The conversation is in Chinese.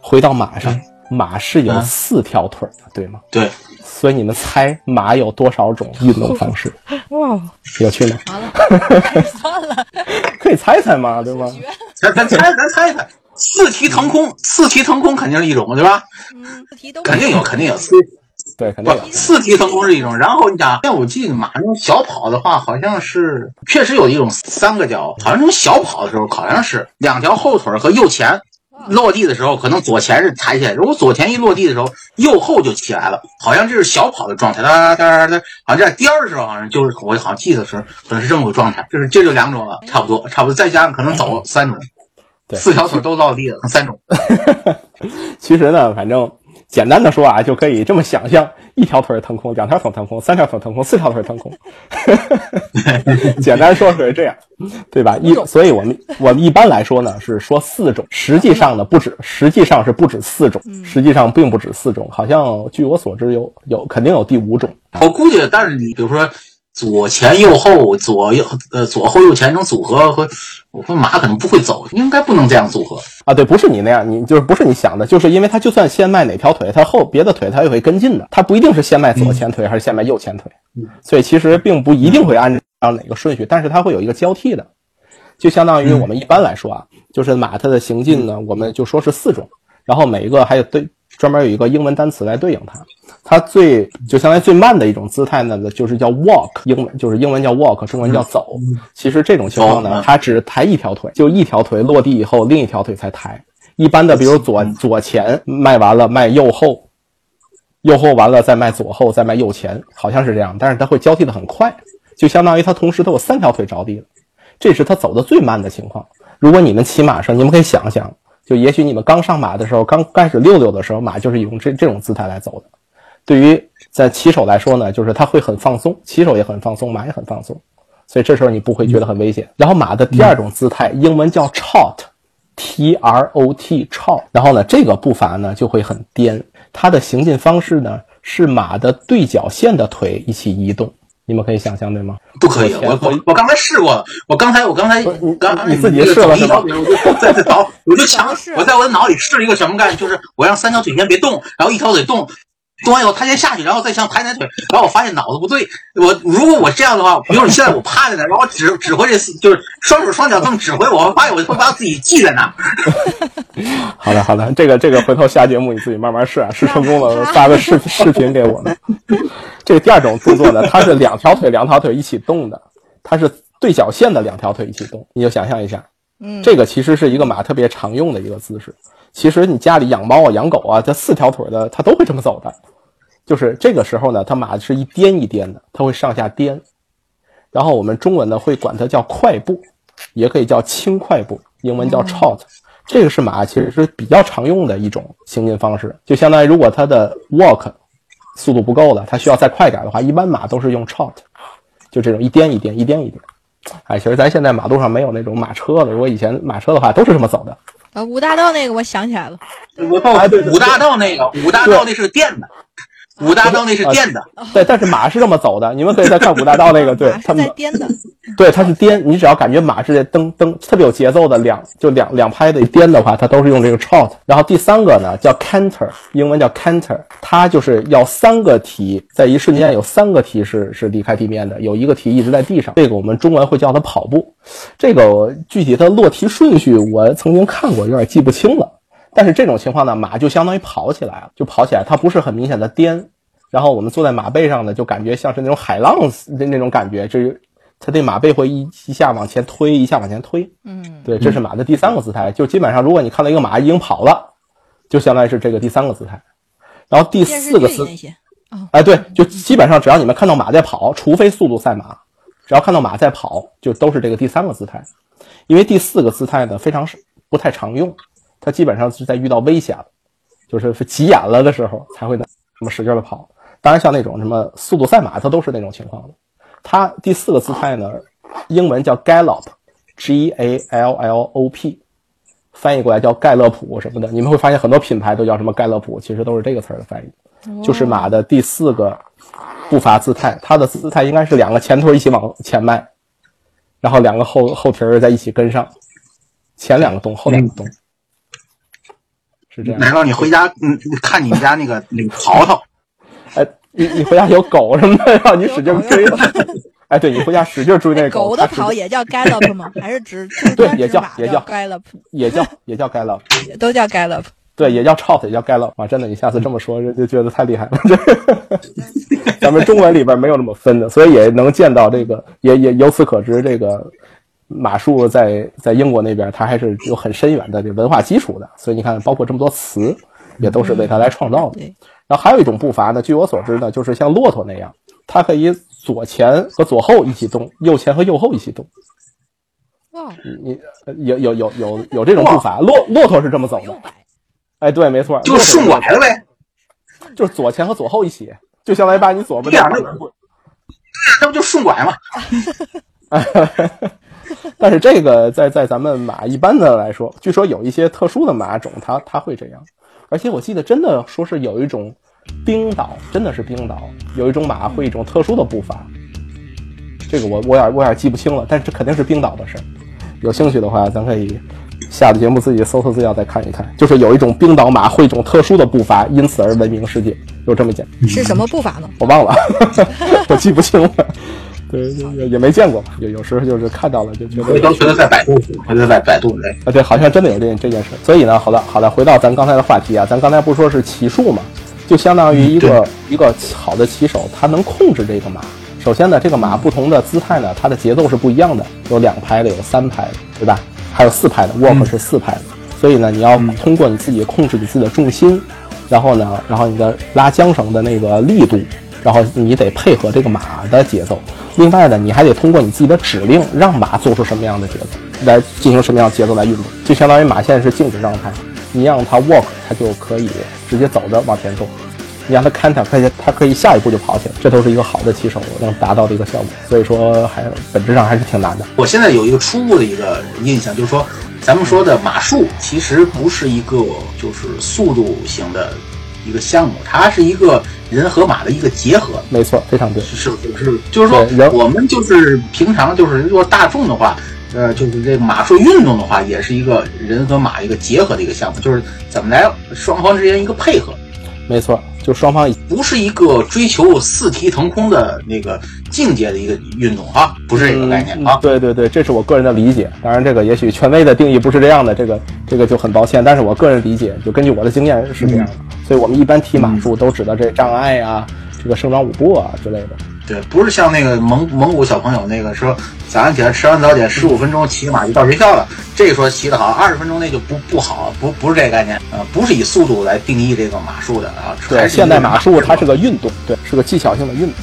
回到马上，马是有四条腿的，对吗？对，所以你们猜马有多少种运动方式？哇，有趣吗？完了，算了，可以猜猜嘛，对吗？咱咱猜咱猜猜，四蹄腾空，四蹄腾空肯定是一种，对吧？嗯，四蹄都肯定有，肯定有。对，肯定有。，四蹄腾空是一种。然后你讲，像我记得马那种小跑的话，好像是确实有一种三个脚，好像这种小跑的时候，好像是两条后腿和右前落地的时候，可能左前是抬起来，如果左前一落地的时候，右后就起来了，好像这是小跑的状态。哒哒哒哒，好像在颠儿的时候，好像就是我好像记得是可能是这么个状态，就是这就两种了，差不多，差不多，再加上可能走三种，对四条腿都落地了，三种。其实呢，反正简单的说啊，就可以这么想象：一条腿腾空，两条腿腾空，三条腿腾空，四条腿腾空。简单说是这样，对吧？一，所以我们我们一般来说呢是说四种，实际上呢不止，实际上是不止四种，实际上并不止四种，好像据我所知有有肯定有第五种。我估计，但是你比如说左前右后、左右呃左后右前这种组合和我说马可能不会走，应该不能这样组合。啊，对，不是你那样，你就是不是你想的，就是因为它就算先迈哪条腿，它后别的腿它也会跟进的，它不一定是先迈左前腿还是先迈右前腿，所以其实并不一定会按照哪个顺序，但是它会有一个交替的，就相当于我们一般来说啊，就是马它的行进呢，我们就说是四种，然后每一个还有对专门有一个英文单词来对应它，它最就相当于最慢的一种姿态呢，就是叫 walk，英文就是英文叫 walk，中文叫走。其实这种情况呢，它只抬一条腿，就一条腿落地以后，另一条腿才抬。一般的，比如左左前迈完了，迈右后，右后完了再迈左后，再迈右前，好像是这样。但是它会交替的很快，就相当于它同时都有三条腿着地了，这是它走的最慢的情况。如果你们骑马上，你们可以想想，就也许你们刚上马的时候，刚开始溜溜的时候，马就是用这这种姿态来走的。对于在骑手来说呢，就是它会很放松，骑手也很放松，马也很放松，所以这时候你不会觉得很危险。然后马的第二种姿态，英文叫 trot，T R O T trot。然后呢，这个步伐呢就会很颠，它的行进方式呢是马的对角线的腿一起移动，你们可以想象对吗？不可以，我我我刚才试过了，我刚才我刚才你刚你自己试了是吧我就在在脑，我就强尝试，我在我的脑里试了一个什么概念，就是我让三条腿先别动，然后一条腿动。动完以后，他先下去，然后再想抬抬腿，然后我发现脑子不对。我如果我这样的话，比如你现在我趴在那儿，然后我指指挥这四，就是双手双脚这么指挥我，我发现我会把自己系在那儿。好的，好的，这个这个回头下节目你自己慢慢试啊，试成功了发个视视频给我们。这个第二种动作呢，它是两条腿两条腿一起动的，它是对角线的两条腿一起动，你就想象一下，嗯，这个其实是一个马特别常用的一个姿势。其实你家里养猫啊、养狗啊，它四条腿的它都会这么走的，就是这个时候呢，它马是一颠一颠的，它会上下颠。然后我们中文呢会管它叫快步，也可以叫轻快步，英文叫 trot。这个是马其实是比较常用的一种行进方式，就相当于如果它的 walk 速度不够的，它需要再快点的话，一般马都是用 trot，就这种一颠一颠、一颠一颠。哎，其实咱现在马路上没有那种马车了，如果以前马车的话，都是这么走的。啊，五大道那个我想起来了，五大道那个，五大道那是电的，五大道那是颠的。对，但是马是这么走的，你们可以再看五大道那个，对马他们是在颠的，对，它是颠，你只要感觉马是在蹬蹬，特别有节奏的两就两两拍的颠的话，它都是用这个 trot。然后第三个呢叫 canter，英文叫 canter，它就是要三个蹄，在一瞬间有三个蹄是是离开地面的，有一个蹄一直在地上。这个我们中文会叫它跑步。这个具体它落蹄顺序我曾经看过，有点记不清了。但是这种情况呢，马就相当于跑起来了，就跑起来，它不是很明显的颠。然后我们坐在马背上呢，就感觉像是那种海浪的那种感觉，就是它这马背会一一下往前推，一下往前推。嗯，对，这是马的第三个姿态。就基本上，如果你看到一个马已经跑了，就相当于是这个第三个姿态。然后第四个姿，哎，对，就基本上只要你们看到马在跑，除非速度赛马，只要看到马在跑，就都是这个第三个姿态。因为第四个姿态呢非常是不太常用，它基本上是在遇到危险了，就是急眼了的时候才会那么使劲的跑。当然，像那种什么速度赛马，它都是那种情况的。它第四个姿态呢，英文叫 gallop，G A L L O P，翻译过来叫盖勒普什么的。你们会发现很多品牌都叫什么盖勒普，其实都是这个词儿的翻译，就是马的第四个步伐姿态。它的姿态应该是两个前腿一起往前迈，然后两个后后蹄儿在一起跟上，前两个动，后两个动，是这样。难道你回家嗯看你们家那个 那个淘淘？哎，你你回家有狗什么的，让你使劲追它。哎，对你回家使劲追那狗狗的跑也叫 gallop 吗？还是只就是对也叫也叫叫 gallop，也叫也叫 gallop，都叫 gallop。对，也叫 trot，也叫 gallop 啊！真的，你下次这么说，就觉得太厉害了。咱们中文里边没有那么分的，所以也能见到这个，也也由此可知，这个马术在在英国那边，它还是有很深远的这文化基础的。所以你看，包括这么多词，也都是为它来创造的。对，然后还有一种步伐呢，据我所知呢，就是像骆驼那样，它可以左前和左后一起动，右前和右后一起动。哇，你呃有有有有有这种步伐，骆骆驼是这么走的。哎，对，没错，就是顺拐了呗，就是左前和左后一起，就相当于把你左边的这样那不就顺拐吗？但是这个在在咱们马一般的来说，据说有一些特殊的马种，它它会这样。而且我记得真的说是有一种冰岛，真的是冰岛有一种马会一种特殊的步伐，这个我我有点我有点记不清了，但是这肯定是冰岛的事儿。有兴趣的话，咱可以下了节目自己搜搜资料再看一看。就是有一种冰岛马会一种特殊的步伐，因此而闻名世界，有这么简单。是什么步伐呢？我忘了，我记不清了。对，也也没见过嘛，有有时候就是看到了就觉得回头回头再百度，回头在百度哎。啊，对，好像真的有这这件事。所以呢，好的好的，回到咱刚才的话题啊，咱刚才不是说是骑术嘛，就相当于一个、一个好的骑手，他能控制这个马。首先呢，这个马不同的姿态呢，它的节奏是不一样的，有两拍的，有三拍的，对吧？还有四拍的，walk 是四拍的。所以呢，你要通过你自己控制你自己的重心，然后呢，然后你的拉缰绳的那个力度，然后你得配合这个马的节奏。另外呢，你还得通过你自己的指令，让马做出什么样的节奏，来进行什么样的节奏来运动，就相当于马现在是静止状态，你让它 walk，它就可以直接走着往前走；你让它 canter，它它可以下一步就跑起来。这都是一个好的骑手能达到的一个效果。所以说，还本质上还是挺难的。我现在有一个初步的一个印象，就是说，咱们说的马术其实不是一个就是速度型的一个项目，它是一个人和马的一个结合。没错，非常对。是是？是，就是说人，我们就是平常就是如果大众的话，呃，就是这个马术运动的话，也是一个人和马一个结合的一个项目，就是怎么来双方之间一个配合，没错，就双方不是一个追求四蹄腾空的那个境界的一个运动啊，不是这个概念嗯啊。对对对，这是我个人的理解。当然，这个也许权威的定义不是这样的，这个这个就很抱歉。但是我个人理解，就根据我的经验是这样的。所以我们一般提马术都指的这障碍啊，这个盛装舞步啊之类的。对，不是像那个蒙蒙古小朋友那个说早上起来吃完早点十五分钟骑马就到学校了，这个说骑得好，二十分钟那就不不好，不不是这个概念啊、不是以速度来定义这个马术的啊。对，现代马术它是个个运动，对，是个技巧性的运动。